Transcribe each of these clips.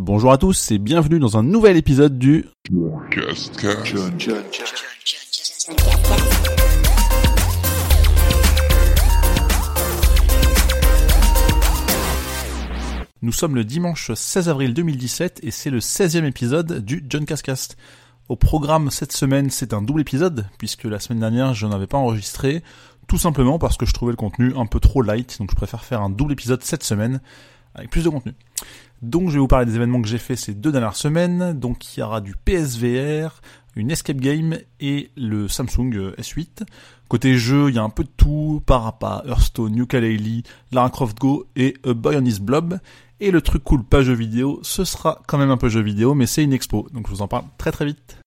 Bonjour à tous et bienvenue dans un nouvel épisode du Nous sommes le dimanche 16 avril 2017 et c'est le 16e épisode du John Cascast. Au programme cette semaine, c'est un double épisode puisque la semaine dernière, je n'avais pas enregistré tout simplement parce que je trouvais le contenu un peu trop light, donc je préfère faire un double épisode cette semaine avec plus de contenu. Donc je vais vous parler des événements que j'ai fait ces deux dernières semaines. Donc il y aura du PSVR, une escape game et le Samsung euh, S8. Côté jeu, il y a un peu de tout, Parappa, Hearthstone, Yooka-Laylee, Lara Croft Go et A Boy on His Blob. Et le truc cool, pas jeu vidéo, ce sera quand même un peu jeu vidéo, mais c'est une expo, donc je vous en parle très très vite.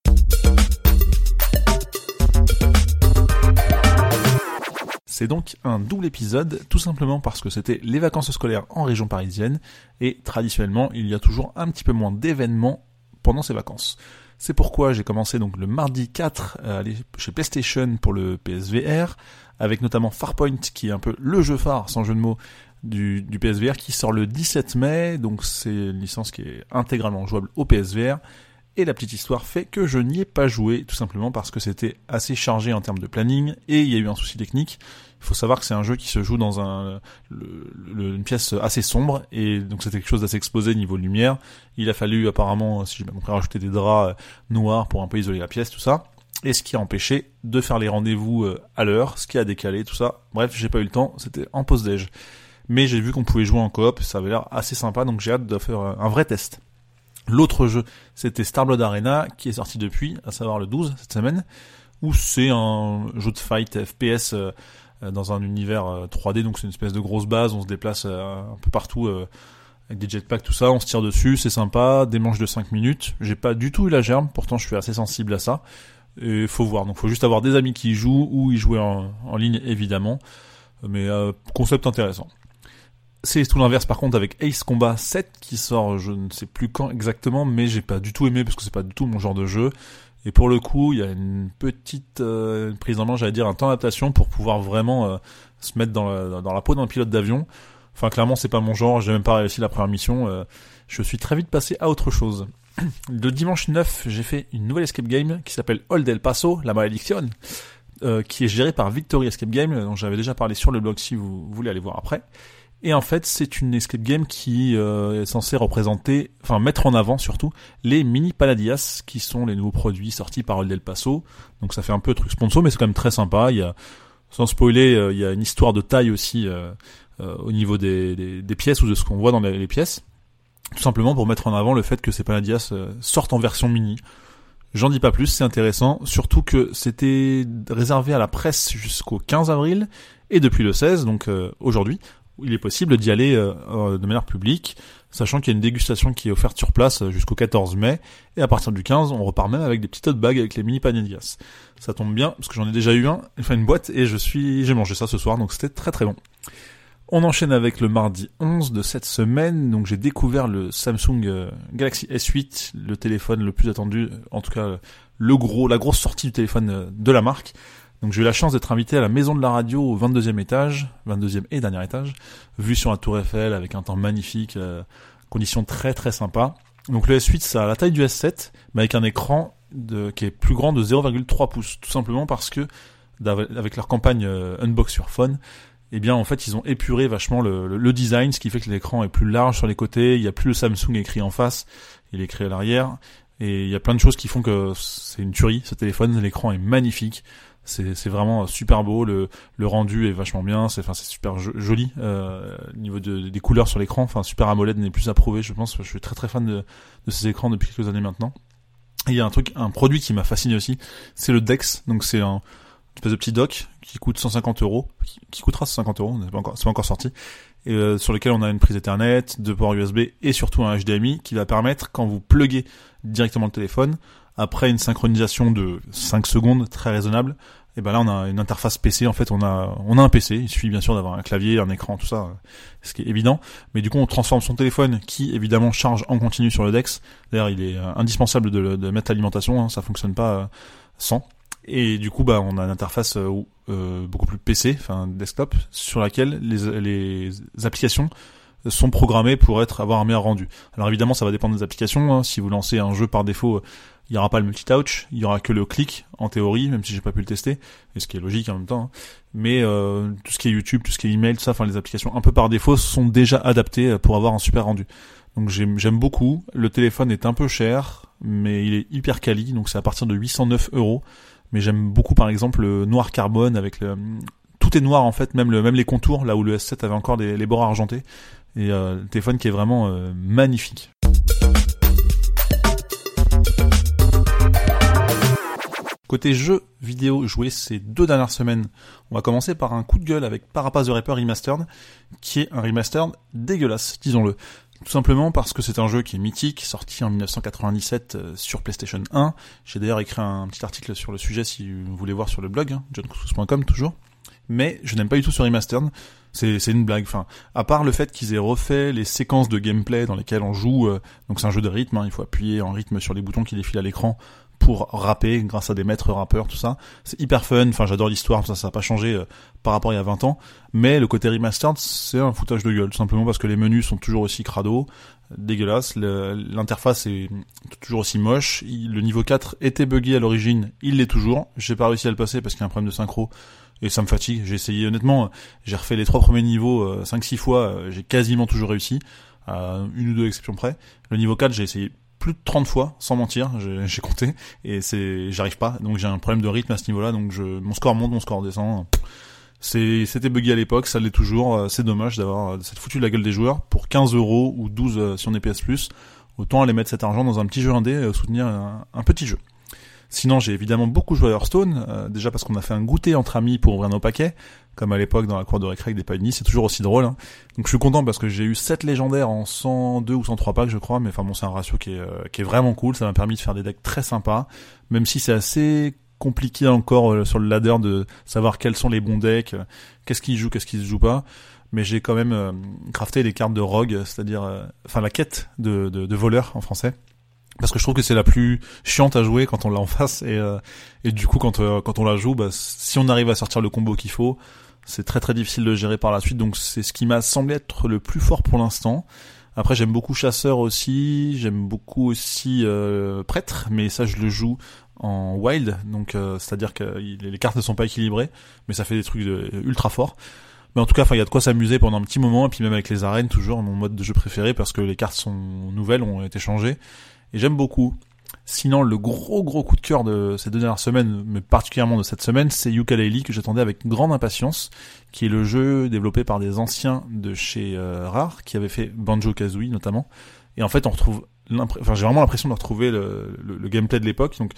C'est donc un double épisode, tout simplement parce que c'était les vacances scolaires en région parisienne, et traditionnellement, il y a toujours un petit peu moins d'événements pendant ces vacances. C'est pourquoi j'ai commencé donc le mardi 4 à aller chez PlayStation pour le PSVR, avec notamment Farpoint, qui est un peu le jeu phare, sans jeu de mots, du PSVR, qui sort le 17 mai, donc c'est une licence qui est intégralement jouable au PSVR, et la petite histoire fait que je n'y ai pas joué, tout simplement parce que c'était assez chargé en termes de planning, et il y a eu un souci technique. Il faut savoir que c'est un jeu qui se joue dans un, une pièce assez sombre, et donc c'était quelque chose d'assez exposé niveau lumière. Il a fallu apparemment, si j'ai bien compris, rajouter des draps euh, noirs pour un peu isoler la pièce, tout ça. Et ce qui a empêché de faire les rendez-vous euh, à l'heure, ce qui a décalé, tout ça. Bref, j'ai pas eu le temps, c'était en pause déj. Mais j'ai vu qu'on pouvait jouer en coop, ça avait l'air assez sympa, donc j'ai hâte de faire un vrai test. L'autre jeu, c'était Starblood Arena, qui est sorti depuis, à savoir le 12 cette semaine, où c'est un jeu de fight FPS euh, dans un univers 3D, euh, donc c'est une espèce de grosse base, on se déplace euh, un peu partout avec des jetpacks, tout ça, on se tire dessus, c'est sympa, des manches de 5 minutes. J'ai pas du tout eu la germe, pourtant je suis assez sensible à ça. Et faut voir, donc faut juste avoir des amis qui y jouent ou y jouer en ligne évidemment. Mais concept intéressant. C'est tout l'inverse par contre avec Ace Combat 7 qui sort je ne sais plus quand exactement mais j'ai pas du tout aimé parce que c'est pas du tout mon genre de jeu. Et pour le coup il y a une petite euh, prise en main j'allais dire un temps d'adaptation pour pouvoir vraiment euh, se mettre dans la, peau d'un pilote d'avion. Enfin clairement c'est pas mon genre j'ai même pas réussi la première mission euh, je suis très vite passé à autre chose. Le dimanche 9 j'ai fait une nouvelle escape game qui s'appelle Old El Paso la malédiction qui est gérée par Victory Escape Game dont j'avais déjà parlé sur le blog si vous voulez aller voir après et en fait, c'est une escape game qui euh, est censée représenter, enfin mettre en avant surtout, les mini Paladias, qui sont les nouveaux produits sortis par El Paso. Donc ça fait un peu truc sponsor, mais c'est quand même très sympa. Il y a, sans spoiler, euh, il y a une histoire de taille aussi euh, au niveau des, des, pièces ou de ce qu'on voit dans les, pièces. Tout simplement pour mettre en avant le fait que ces Paladias sortent en version mini. J'en dis pas plus, c'est intéressant, surtout que c'était réservé à la presse jusqu'au 15 avril, et depuis le 16, donc aujourd'hui, il est possible d'y aller euh, euh, de manière publique, sachant qu'il y a une dégustation qui est offerte sur place euh, jusqu'au 14 mai, et à partir du 15, on repart même avec des petites bagues avec les mini panellias. Ça tombe bien, parce que j'en ai déjà eu un, enfin une boîte, et je suis, j'ai mangé ça ce soir, donc c'était très très bon. On enchaîne avec le mardi 11 de cette semaine, donc j'ai découvert le Samsung Galaxy S8, le téléphone le plus attendu, en tout cas le gros, la grosse sortie du téléphone de la marque. Donc j'ai eu la chance d'être invité à la maison de la radio au 22e étage, 22e et dernier étage, vue sur la tour Eiffel avec un temps magnifique, euh, conditions très très sympas. Donc le S8 ça a la taille du S7, mais avec un écran de, qui est plus grand de 0,3 pouces, tout simplement parce que avec leur campagne euh, Unbox sur Phone, eh bien en fait ils ont épuré vachement le, le, design, ce qui fait que l'écran est plus large sur les côtés, il n'y a plus le Samsung écrit en face, il est écrit à l'arrière, et il y a plein de choses qui font que c'est une tuerie ce téléphone, l'écran est magnifique. C'est vraiment super beau, le, le rendu est vachement bien, c'est enfin c'est super joli euh, niveau de, des couleurs sur l'écran. Enfin Super AMOLED n'est plus approuvé, je pense. Je suis très très fan de, de ces écrans depuis quelques années maintenant. Et il y a un truc, un produit qui m'a fasciné aussi, c'est le Dex. Donc c'est un espèce de petit dock qui coûte 150 euros, qui, coûtera 150 euros, c'est pas encore, pas encore sorti, et euh, sur lequel on a une prise Ethernet, deux ports USB et surtout un HDMI qui va permettre quand vous pluguez directement le téléphone après une synchronisation de 5 secondes très raisonnable, et ben là on a une interface PC en fait on a on a un PC il suffit bien sûr d'avoir un clavier un écran tout ça ce qui est évident. Mais du coup on transforme son téléphone qui évidemment charge en continu sur le Dex. D'ailleurs il est euh, indispensable de, de mettre l'alimentation hein, ça fonctionne pas euh, sans. Et du coup bah on a une interface euh, beaucoup plus PC enfin desktop sur laquelle les, les applications sont programmés pour être avoir un meilleur rendu. Alors évidemment, ça va dépendre des applications. Hein. Si vous lancez un jeu par défaut, il n'y aura pas le multitouch, il y aura que le clic en théorie, même si j'ai pas pu le tester, et ce qui est logique en même temps. Hein. Mais euh, tout ce qui est YouTube, tout ce qui est email, tout ça, enfin les applications un peu par défaut sont déjà adaptées pour avoir un super rendu. Donc j'aime beaucoup. Le téléphone est un peu cher, mais il est hyper quali, donc c'est à partir de 809 euros. Mais j'aime beaucoup par exemple le noir carbone avec le tout est noir en fait, même le même les contours là où le S7 avait encore des, les bords argentés. Et euh, le téléphone qui est vraiment euh, magnifique. Côté jeux vidéo joués ces deux dernières semaines, on va commencer par un coup de gueule avec Parapace the Rapper Remastered, qui est un remastered dégueulasse, disons-le. Tout simplement parce que c'est un jeu qui est mythique, sorti en 1997 euh, sur PlayStation 1. J'ai d'ailleurs écrit un petit article sur le sujet si vous voulez voir sur le blog, hein, toujours. Mais je n'aime pas du tout ce remastered. C'est, une blague. Enfin, à part le fait qu'ils aient refait les séquences de gameplay dans lesquelles on joue, euh, donc c'est un jeu de rythme, hein, il faut appuyer en rythme sur les boutons qui défilent à l'écran pour rapper grâce à des maîtres rappeurs, tout ça. C'est hyper fun, enfin j'adore l'histoire, ça ça n'a pas changé euh, par rapport à il y a 20 ans. Mais le côté remastered, c'est un foutage de gueule, tout simplement parce que les menus sont toujours aussi crado, dégueulasses, l'interface est toujours aussi moche, le niveau 4 était buggy à l'origine, il l'est toujours, j'ai pas réussi à le passer parce qu'il y a un problème de synchro, et ça me fatigue, j'ai essayé honnêtement, j'ai refait les trois premiers niveaux 5-6 euh, fois, euh, j'ai quasiment toujours réussi, à une ou deux exceptions près. Le niveau 4, j'ai essayé plus de 30 fois, sans mentir, j'ai compté, et c'est, j'arrive pas, donc j'ai un problème de rythme à ce niveau-là, donc je, mon score monte, mon score descend. C'était buggy à l'époque, ça l'est toujours, euh, c'est dommage d'avoir cette foutu de la gueule des joueurs pour 15 euros ou 12 euh, si on est PS Plus. Autant aller mettre cet argent dans un petit jeu indé, soutenir un, petit jeu. Sinon, j'ai évidemment beaucoup joué à Hearthstone, déjà parce qu'on a fait un goûter entre amis pour ouvrir nos paquets, comme à l'époque dans la cour de récré avec des paniers, c'est toujours aussi drôle. Hein. Donc je suis content parce que j'ai eu 7 légendaires en 102 ou 103 packs je crois, mais enfin bon c'est un ratio qui est, euh, qui est vraiment cool, ça m'a permis de faire des decks très sympas, même si c'est assez compliqué encore euh, sur le ladder de savoir quels sont les bons decks, euh, qu'est-ce qui joue, qu'est-ce qui se joue pas. Mais j'ai quand même crafté des cartes de rogue, c'est-à-dire, enfin la quête de, de, de voleur en français parce que je trouve que c'est la plus chiante à jouer quand on l'a en face et, et du coup quand quand on la joue bah, si on arrive à sortir le combo qu'il faut c'est très très difficile de gérer par la suite, donc c'est ce qui m'a semblé être le plus fort pour l'instant. Après j'aime beaucoup chasseur aussi, j'aime beaucoup aussi euh, prêtre, mais ça je le joue en wild, donc euh, c'est-à-dire que les cartes ne sont pas équilibrées, mais ça fait des trucs de, ultra forts. Mais en tout cas, il y a de quoi s'amuser pendant un petit moment, et puis même avec les arènes, toujours mon mode de jeu préféré, parce que les cartes sont nouvelles, ont été changées, et j'aime beaucoup. Sinon, le gros gros coup de cœur de ces deux dernières semaines, mais particulièrement de cette semaine, c'est Yooka-Laylee que j'attendais avec grande impatience, qui est le jeu développé par des anciens de chez euh, Rare, qui avaient fait Banjo-Kazooie notamment. Et en fait, on retrouve, enfin, j'ai vraiment l'impression de retrouver le, le, gameplay de l'époque. Donc,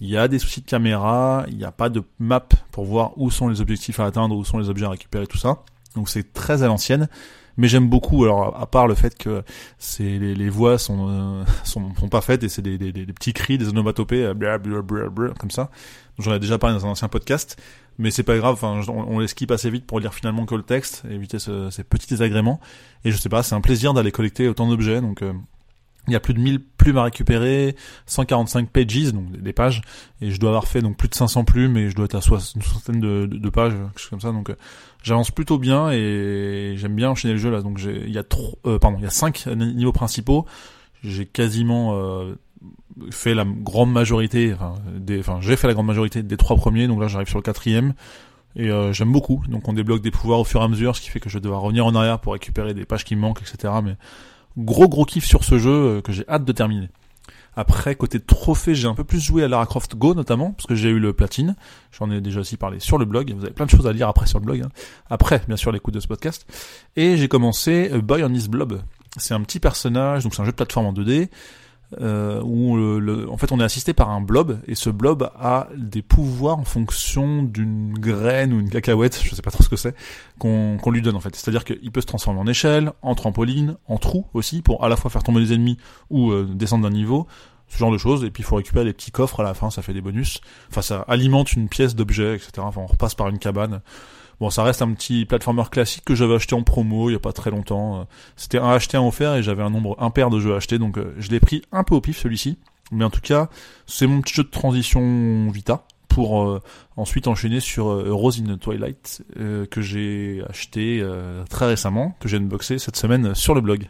il y a des soucis de caméra, il n'y a pas de map pour voir où sont les objectifs à atteindre, où sont les objets à récupérer, tout ça. Donc, c'est très à l'ancienne mais j'aime beaucoup. Alors à part le fait que c'est les, les, voix sont, euh, sont, sont pas faites et c'est des, des, des, petits cris, des onomatopées, euh, comme ça. J'en ai déjà parlé dans un ancien podcast, mais c'est pas grave. Enfin, on, on, les skip assez vite pour lire finalement que le texte, éviter ce, ces petits désagréments. Et je sais pas, c'est un plaisir d'aller collecter autant d'objets. Donc euh, il y a plus de 1000 plumes à récupérer, 145 pages, donc des pages, et je dois avoir fait donc plus de 500 plumes, et je dois être à une soixantaine de, de, pages, quelque chose comme ça, donc euh, j'avance plutôt bien, et j'aime bien enchaîner le jeu là, donc il y a trop, euh, pardon, il y a 5 niveaux principaux, j'ai quasiment euh, fait la grande majorité, enfin, des, enfin j'ai fait la grande majorité des trois premiers, donc là j'arrive sur le quatrième, et euh, j'aime beaucoup, donc on débloque des pouvoirs au fur et à mesure, ce qui fait que je vais devoir revenir en arrière pour récupérer des pages qui me manquent, etc., mais gros gros kiff sur ce jeu euh, que j'ai hâte de terminer. Après, côté trophée, j'ai un peu plus joué à Lara Croft Go notamment, parce que j'ai eu le platine. J'en ai déjà aussi parlé sur le blog. Vous avez plein de choses à lire après sur le blog. Hein. Après, bien sûr, l'écoute de ce podcast. Et j'ai commencé Boy on His Blob. C'est un petit personnage, donc c'est un jeu de plateforme en 2D euh, où en fait on est assisté par un blob et ce blob a des pouvoirs en fonction d'une graine ou une cacahuète, je sais pas trop ce que c'est, qu'on lui donne en fait. C'est-à-dire qu'il peut se transformer en échelle, en trampoline, en trou aussi pour à la fois faire tomber les ennemis ou euh, descendre d'un niveau, ce genre de choses. Et puis il faut récupérer des petits coffres à la fin, ça fait des bonus. Enfin ça alimente une pièce d'objet, etc. On repasse par une cabane. Bon, ça reste un petit platformer classique que j'avais acheté en promo il y a pas très longtemps. C'était un acheté, un offert et j'avais un nombre impair de jeux achetés, donc euh, je l'ai pris un peu au pif celui-ci. Mais en tout cas, c'est mon petit jeu de transition Vita, pour euh, ensuite enchaîner sur euh, Rose in the Twilight euh, que j'ai acheté très récemment, que j'ai unboxé cette semaine sur le blog.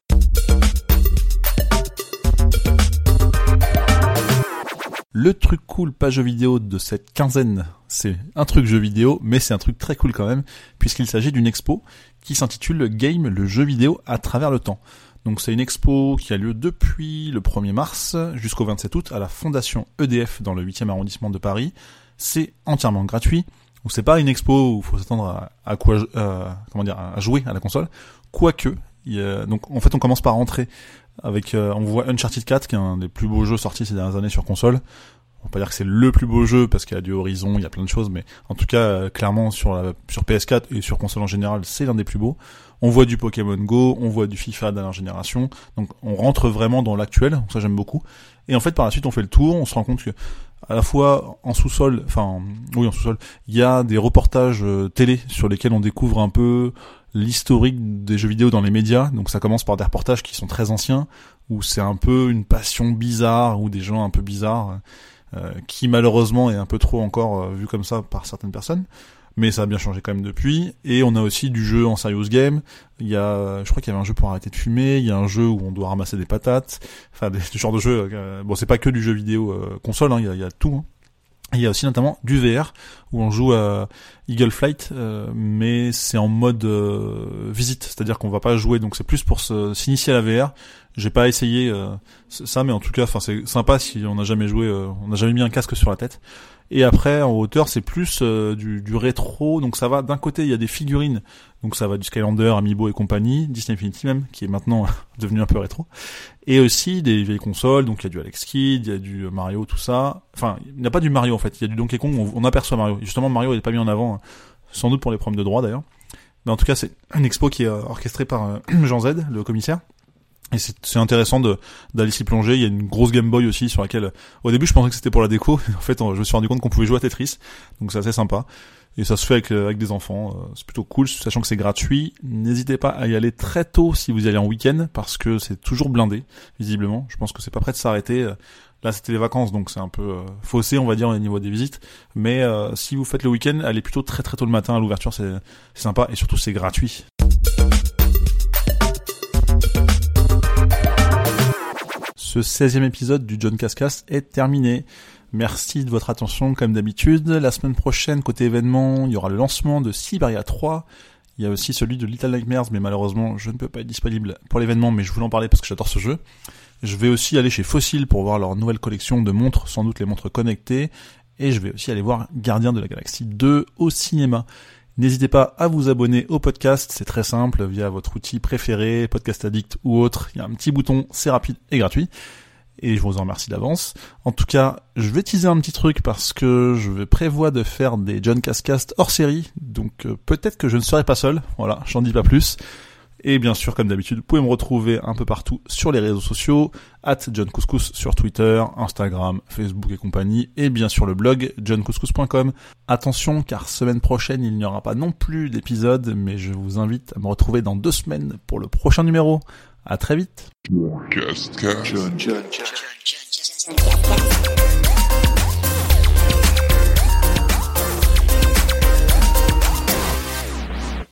Le truc cool pas jeu vidéo de cette quinzaine, c'est un truc jeu vidéo, mais c'est un truc très cool quand même, puisqu'il s'agit d'une expo qui s'intitule Game, le jeu vidéo à travers le temps. Donc c'est une expo qui a lieu depuis le 1er mars jusqu'au 27 août à la Fondation EDF dans le 8e arrondissement de Paris c'est entièrement gratuit. Donc c'est pas une expo où il faut s'attendre à, quoi, euh, comment dire, à jouer à la console. Quoique, donc en fait on commence par rentrer avec, euh, on voit Uncharted 4 qui est un des plus beaux jeux sortis ces dernières années sur console. On va pas dire que c'est le plus beau jeu parce qu'il y a du Horizon, il y a plein de choses, mais en tout cas euh, clairement sur la, sur PS4 et sur console en général, c'est l'un des plus beaux. On voit du Pokémon Go, on voit du FIFA dernière génération, donc on rentre vraiment dans l'actuel, ça j'aime beaucoup. Et en fait par la suite on fait le tour, on se rend compte que à la fois en sous-sol, enfin oui en sous-sol, il y a des reportages euh, télé sur lesquels on découvre un peu l'historique des jeux vidéo dans les médias. Donc ça commence par des reportages qui sont très anciens, où c'est un peu une passion bizarre ou des gens un peu bizarres, euh, qui malheureusement est un peu trop encore euh, vu comme ça par certaines personnes mais ça a bien changé quand même depuis. Et on a aussi du jeu en serious game. Il y a, je crois qu'il y avait un jeu pour arrêter de fumer. Il y a un jeu où on doit ramasser des patates. Enfin, des, ce genre de jeu. Euh, bon, c'est pas que du jeu vidéo euh, console. Hein, il, y a, il y a tout. Hein. Il y a aussi notamment du VR où on joue à Eagle Flight, euh, mais c'est en mode visite, c'est-à-dire qu'on va pas jouer, donc c'est plus pour s'initier à la VR. J'ai pas essayé ça, mais en tout cas, enfin c'est sympa si on n'a jamais joué, on n'a jamais mis un casque sur la tête. Et après, en hauteur, c'est plus euh, du, du, rétro. Donc ça va, d'un côté, il y a des figurines. Donc ça va du Skylander, Amiibo et compagnie, Disney Infinity même, qui est maintenant devenu un peu rétro. Et aussi des vieilles consoles. Donc il y a du Alex Kidd, il y a du Mario, tout ça. Enfin, il n'y a pas du Mario en fait. Il y a du Donkey Kong. On, aperçoit Mario. justement, Mario n'est pas mis en avant, sans doute pour les problèmes de droit d'ailleurs. Mais en tout cas, c'est une expo qui est orchestrée par euh, Jean Z, le commissaire. Et c'est intéressant d'aller s'y plonger. Il y a une grosse Game Boy aussi sur laquelle, au début, je pensais que c'était pour la déco. En fait, je me suis rendu compte qu'on pouvait jouer à Tetris, donc c'est assez sympa. Et ça se fait avec, euh, avec des enfants. Euh, c'est plutôt cool, sachant que c'est gratuit. N'hésitez pas à y aller très tôt si vous y allez en week-end, parce que c'est toujours blindé, visiblement. Je pense que c'est pas prêt de s'arrêter. Euh, là, c'était les vacances, donc c'est un peu faussé, on va dire, au niveau des visites. Mais si vous faites le week-end, allez plutôt très très tôt le matin à l'ouverture, c'est sympa et surtout c'est gratuit. Ce 16e épisode du John Cascas est terminé. Merci de votre attention comme d'habitude. La semaine prochaine, côté événement, il y aura le lancement de Siberia 3. Il y a aussi celui de Little Nightmares, mais malheureusement, je ne peux pas être disponible pour l'événement, mais je voulais en parler parce que j'adore ce jeu. Je vais aussi aller chez Fossil pour voir leur nouvelle collection de montres, sans doute les montres connectées. Et je vais aussi aller voir Gardien de la Galaxie 2 au cinéma. N'hésitez pas à vous abonner au podcast, c'est très simple, via votre outil préféré, Podcast Addict ou autre. Il y a un petit bouton, c'est rapide et gratuit. Et je vous en remercie d'avance. En tout cas, je vais teaser un petit truc parce que je vais prévoir de faire des John Cascast hors série. Donc euh, peut-être que je ne serai pas seul. Voilà, j'en dis pas plus. Et bien sûr, comme d'habitude, vous pouvez me retrouver un peu partout sur les réseaux sociaux, at John Couscous sur Twitter, Instagram, Facebook et compagnie, et bien sûr le blog johncouscous.com. Attention, car semaine prochaine, il n'y aura pas non plus d'épisode, mais je vous invite à me retrouver dans deux semaines pour le prochain numéro. À très vite.